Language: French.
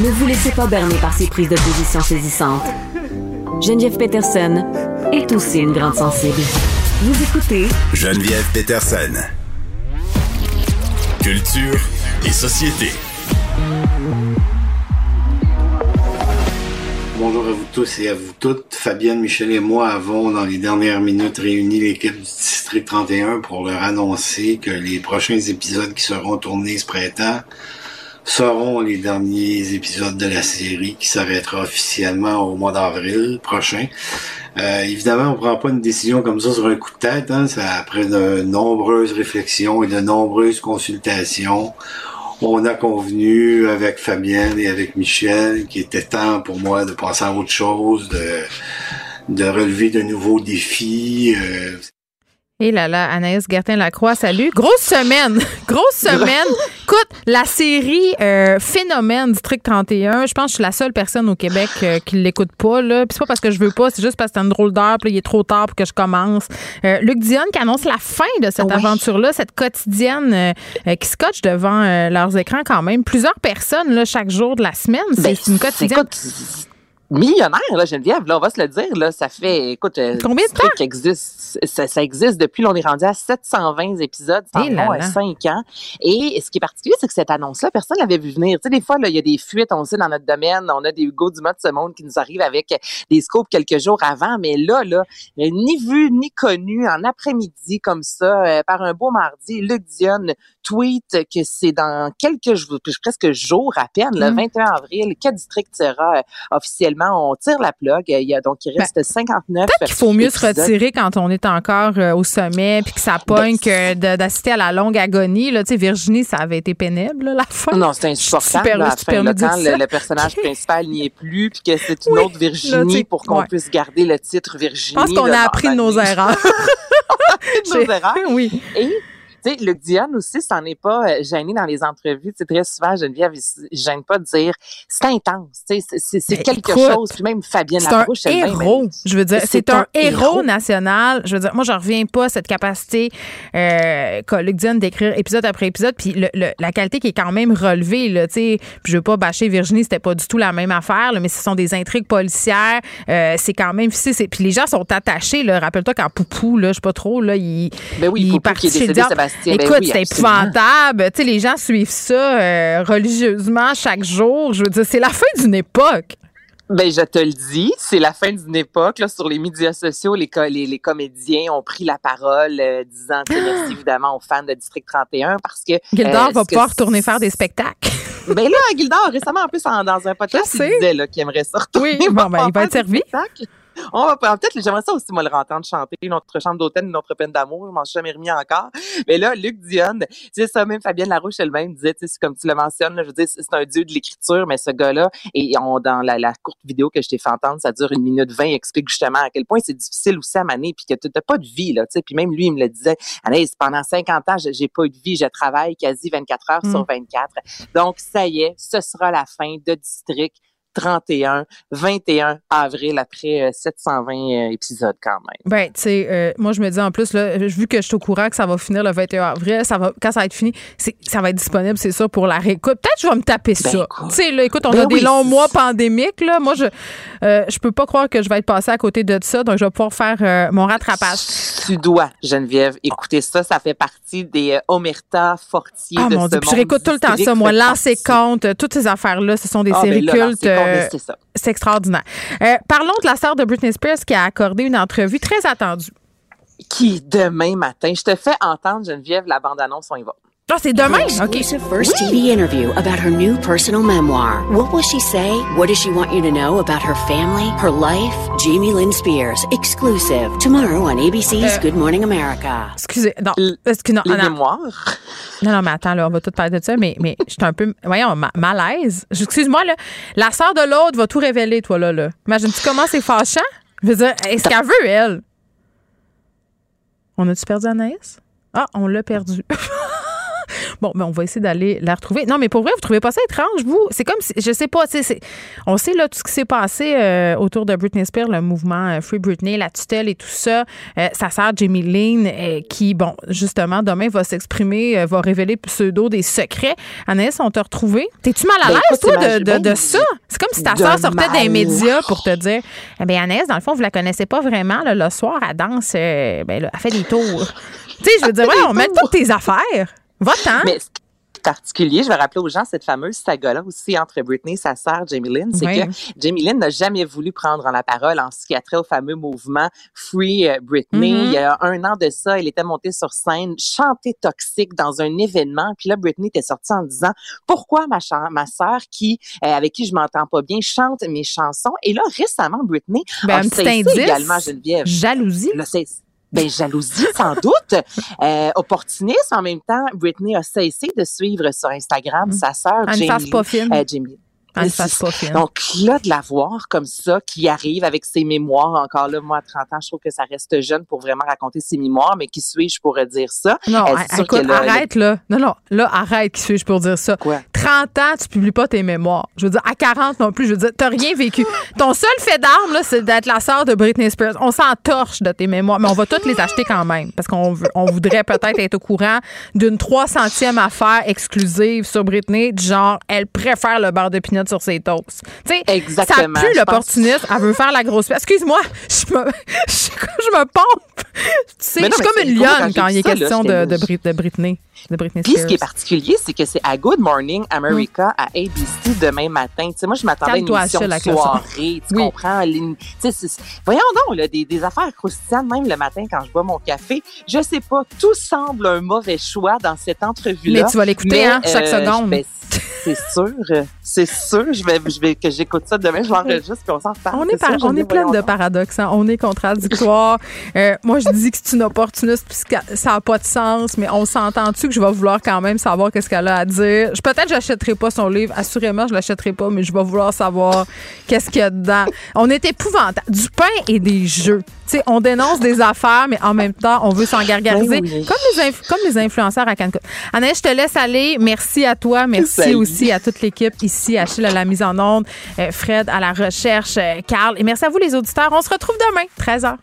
Ne vous laissez pas berner par ces prises de position saisissantes. Geneviève Peterson est aussi une grande sensible. Vous écoutez Geneviève Peterson. Culture et société. Bonjour à vous tous et à vous toutes. Fabienne, Michel et moi avons, dans les dernières minutes, réuni l'équipe du District 31 pour leur annoncer que les prochains épisodes qui seront tournés ce printemps seront les derniers épisodes de la série qui s'arrêtera officiellement au mois d'avril prochain. Euh, évidemment, on prend pas une décision comme ça sur un coup de tête. Hein. C'est après de nombreuses réflexions et de nombreuses consultations. On a convenu avec Fabienne et avec Michel qu'il était temps pour moi de passer à autre chose, de, de relever de nouveaux défis. Euh, et là là, Anaïs Gertin-Lacroix, salut. Grosse semaine, grosse semaine. Écoute, la série euh, Phénomène District 31, je pense que je suis la seule personne au Québec euh, qui l'écoute pas. Là. Puis c'est pas parce que je veux pas, c'est juste parce que c'est une drôle d'heure, puis il est trop tard pour que je commence. Euh, Luc Dion qui annonce la fin de cette aventure-là, cette quotidienne euh, qui scotche devant leurs écrans quand même. Plusieurs personnes là, chaque jour de la semaine. C'est Ben, une quotidienne. Millionnaire, là, Geneviève, là, on va se le dire, là, ça fait, écoute, euh, Combien de truc existe, ça, ça existe depuis, là, on est rendu à 720 épisodes, là. à 5 ans. Et ce qui est particulier, c'est que cette annonce-là, personne l'avait vu venir. Tu sais, des fois, là, il y a des fuites, on le sait, dans notre domaine, on a des Hugo Dumas de ce monde qui nous arrivent avec des scopes quelques jours avant, mais là, là, ni vu, ni connu, en après-midi, comme ça, euh, par un beau mardi, Luc Dion tweet que c'est dans quelques jours, presque jours à peine, le Mm. 21 avril, que District sera euh, officiellement, on tire la plug. Il y a, donc, il reste 59. Ben, Peut-être qu'il faut mieux se retirer quand on est encore euh, au sommet puis que ça pogne que d'assister à la longue agonie. Là. Tu sais, Virginie, ça avait été pénible, là, la fin. Non, c'est insupportable. Là, à fin, là, quand le, le personnage principal n'y est plus, puis que c'est une Oui, autre Virginie pour qu'on ouais. puisse garder le titre Virginie. Je pense qu'on a appris de nos erreurs. de nos erreurs. oui. Et tu sais, Luc Diane aussi, c'en est pas euh, gêné dans les entrevues. C'est très souvent, Geneviève, il gêne pas de dire c'est intense. tu sais, C'est Ben, quelque écoute, chose. Puis même Fabienne C'est un Larouche, elle-même, héros. elle- Je veux dire, c'est un, un héros, national. Je veux dire, moi, je reviens pas à cette capacité euh, qu'a Luc d'écrire épisode après épisode, puis le- le- la qualité qui est quand même relevée. Là, tu sais. puis je veux pas bâcher Virginie, c'était pas du tout la même affaire, là, mais ce sont des intrigues policières. Euh, c'est quand même Puis les gens sont attachés. Rappelle-toi quand Poupou, là, je sais pas trop, là, il, Ben oui, il Poupou qui est décédé, Ben Écoute, oui, c'est épouvantable. Tu sais, les gens suivent ça euh, religieusement chaque jour. Je veux dire, c'est la fin d'une époque. Ben, je te le dis, c'est la fin d'une époque. Là, sur les médias sociaux, les, co- les, les comédiens ont pris la parole, euh, disant merci évidemment aux fans de District 31 parce que. Gildor euh, va pouvoir retourner faire des spectacles. Ben là, Gildor, récemment, en plus, en- dans un podcast, il disait qu'il aimerait ça retourner. Oui, bon, ben, il va être servi. spectacles. On va peut-être, j'aimerais ça aussi, moi, le entendre chanter notre chambre d'hôtel, notre peine d'amour. Je m'en suis jamais remis encore. Mais là, Luc Dion, tu sais, ça, même Fabienne Larouche elle-même disait, tu sais, comme tu le mentionnes, là, je veux dire, c'est un dieu de l'écriture, mais ce gars-là, et on, dans la, la courte vidéo que je t'ai fait entendre, ça dure une minute vingt, explique justement à quel point c'est difficile aussi à maner, puis que tu n'as pas de vie, là, tu sais. Puis même lui, il me le disait, Anaïs, pendant 50 ans, j'ai pas eu de vie, je travaille quasi 24 heures sur Mm. 24. Donc, ça y est, ce sera la fin de District 31, 21 avril, après euh, 720 euh, épisodes quand même. Ben, tu sais, euh, moi, je me dis en plus, là, vu que je suis au courant que ça va finir le 21 avril, ça va, quand ça va être fini, ça va être disponible, c'est ça, pour la réécoute. Peut-être que je vais me taper Ben, ça. Tu sais, là, écoute, on Ben a des longs mois pandémiques, là. Moi, je, euh, je peux pas croire que je vais être passée à côté de ça, donc je vais pouvoir faire euh, mon rattrapage. Tu dois, Geneviève, écouter ça. Ça fait partie des euh, Omerta Fortier Ah de mon ce Dieu, puis je monde réécoute tout le temps ça, moi. Lancer compte, toutes ces affaires-là, ce sont des Ah, ben séries cultes. Euh, c'est extraordinaire. Parlons de la sœur de Britney Spears qui a accordé une entrevue très attendue. Qui, demain matin, je te fais entendre, Geneviève, la bande-annonce, on y va. Ah, c'est demain? OK. Exclusive first TV interview about her new personal memoir. What will she say? What does she want you to know about her family, her life? Jamie Lynn Spears, exclusive. Tomorrow on ABC's Good Morning America. Excusez. Non, excusez, non, Les non, mémoires? non, non, mais attends, là, on va tout parler de ça, mais, mais je suis un peu, voyons, ma- malaise. Excuse-moi, là, la sœur de l'autre va tout révéler, toi, là. là. Imagine-tu comment c'est fâchant? Je veux dire, est-ce qu'elle veut, elle? On a-tu perdu Anaïs? Ah, on l'a perdu. Bon, mais on va essayer d'aller la retrouver. Non, mais pour vrai, vous trouvez pas ça étrange, vous? C'est comme si, je sais pas, on sait là tout ce qui s'est passé euh, autour de Britney Spears, le mouvement euh, Free Britney, la tutelle et tout ça. Euh, sa sœur Jamie Lynn, euh, qui, bon, justement, demain va s'exprimer, euh, va révéler pseudo des secrets. Anaïs, on t'a retrouvé. T'es-tu mal à Ben, l'aise, toi, de, imagine- de, de ben, ça? C'est comme si ta sœur sortait des mal. médias pour te dire, eh bien, Anaïs, dans le fond, vous la connaissez pas vraiment. là, le soir, elle danse, ben, là, elle fait des tours. tu sais, je veux dire, ouais, on met toutes tes affaires. Va-t'en. Mais ce qui est particulier, je vais rappeler aux gens cette fameuse saga-là aussi entre Britney et sa sœur Jamie Lynn, c'est Oui. que Jamie Lynn n'a jamais voulu prendre la parole en ce qui a trait au fameux mouvement Free euh, Britney. Mhm. Il y a un an de ça, elle était montée sur scène, chantée toxique dans un événement. Puis là, Britney était sortie en disant pourquoi ma sœur qui euh, avec qui je m'entends pas bien chante mes chansons. Et là, récemment, Britney Ben, a un petit indice. également Geneviève. Jalousie. Là, ben, jalousie, sans doute. Euh, opportunisme, en même temps, Britney a cessé de suivre sur Instagram sa sœur pas fine. euh, Jamie. Pas. Donc là, de la voir comme ça, qui arrive avec ses mémoires, encore là, moi, à 30 ans, je trouve que ça reste jeune pour vraiment raconter ses mémoires, mais qui suis-je pour dire ça? Non, écoute, là, arrête là. Non, non, là, arrête, qui suis-je pour dire ça? Quoi? 30 ans, tu publies pas tes mémoires. Je veux dire, à 40 non plus, je veux dire, t'as rien vécu. Ton seul fait d'arme, là, c'est d'être la sœur de Britney Spears. On s'en torche de tes mémoires, mais on va toutes les acheter quand même. Parce qu'on on voudrait peut-être être au courant d'une 300e affaire exclusive sur Britney, du genre, elle préfère le beurre de pinot sur ses toasts. Tu sais, ça pue l'opportuniste. Elle veut faire la grosse. Excuse-moi, je me, je, je me pompe. Tu sais, je suis comme une quand lionne quand vu il est ça, là, question de, j'étais de, louche. Brit- de Britney. De Britney Puis ce qui est particulier, c'est que c'est à Good Morning America à ABC demain matin. Tu sais, moi, je m'attendais à une émission de soirée. Tu Oui. comprends? c'est- voyons donc, là, des, des affaires croustillantes, même le matin quand je bois mon café. Je sais pas, tout semble un mauvais choix dans cette entrevue-là. Mais tu vas l'écouter, hein, chaque euh, seconde. ben, c'est sûr, c'est sûr. Je vais, je vais que j'écoute ça demain. Je l'enregistre puis on s'en reparle. On est, C'est par- sûr, je on est plein de paradoxes. hein. On est contradictoire. Euh, moi, je dis que c'est une opportuniste puisque ça n'a pas de sens, mais on s'entend-tu que je vais vouloir quand même savoir qu'est-ce qu'elle a à dire? Je- Peut-être que j'achèterai pas son livre. Assurément, je l'achèterai pas, mais je vais vouloir savoir qu'est-ce qu'il y a dedans. On est épouvantable. Du pain et des jeux. Tu sais, on dénonce des affaires, mais en même temps, on veut s'en gargariser. Ben oui. Comme, les comme les influenceurs à Cancun. Anaïs, je te laisse aller. Merci à toi. Merci Salut. Aussi à toute l'équipe ici, Achille à la mise en onde, euh, Fred à la recherche, euh, Carl. Et merci à vous, les auditeurs. On se retrouve demain, 13h.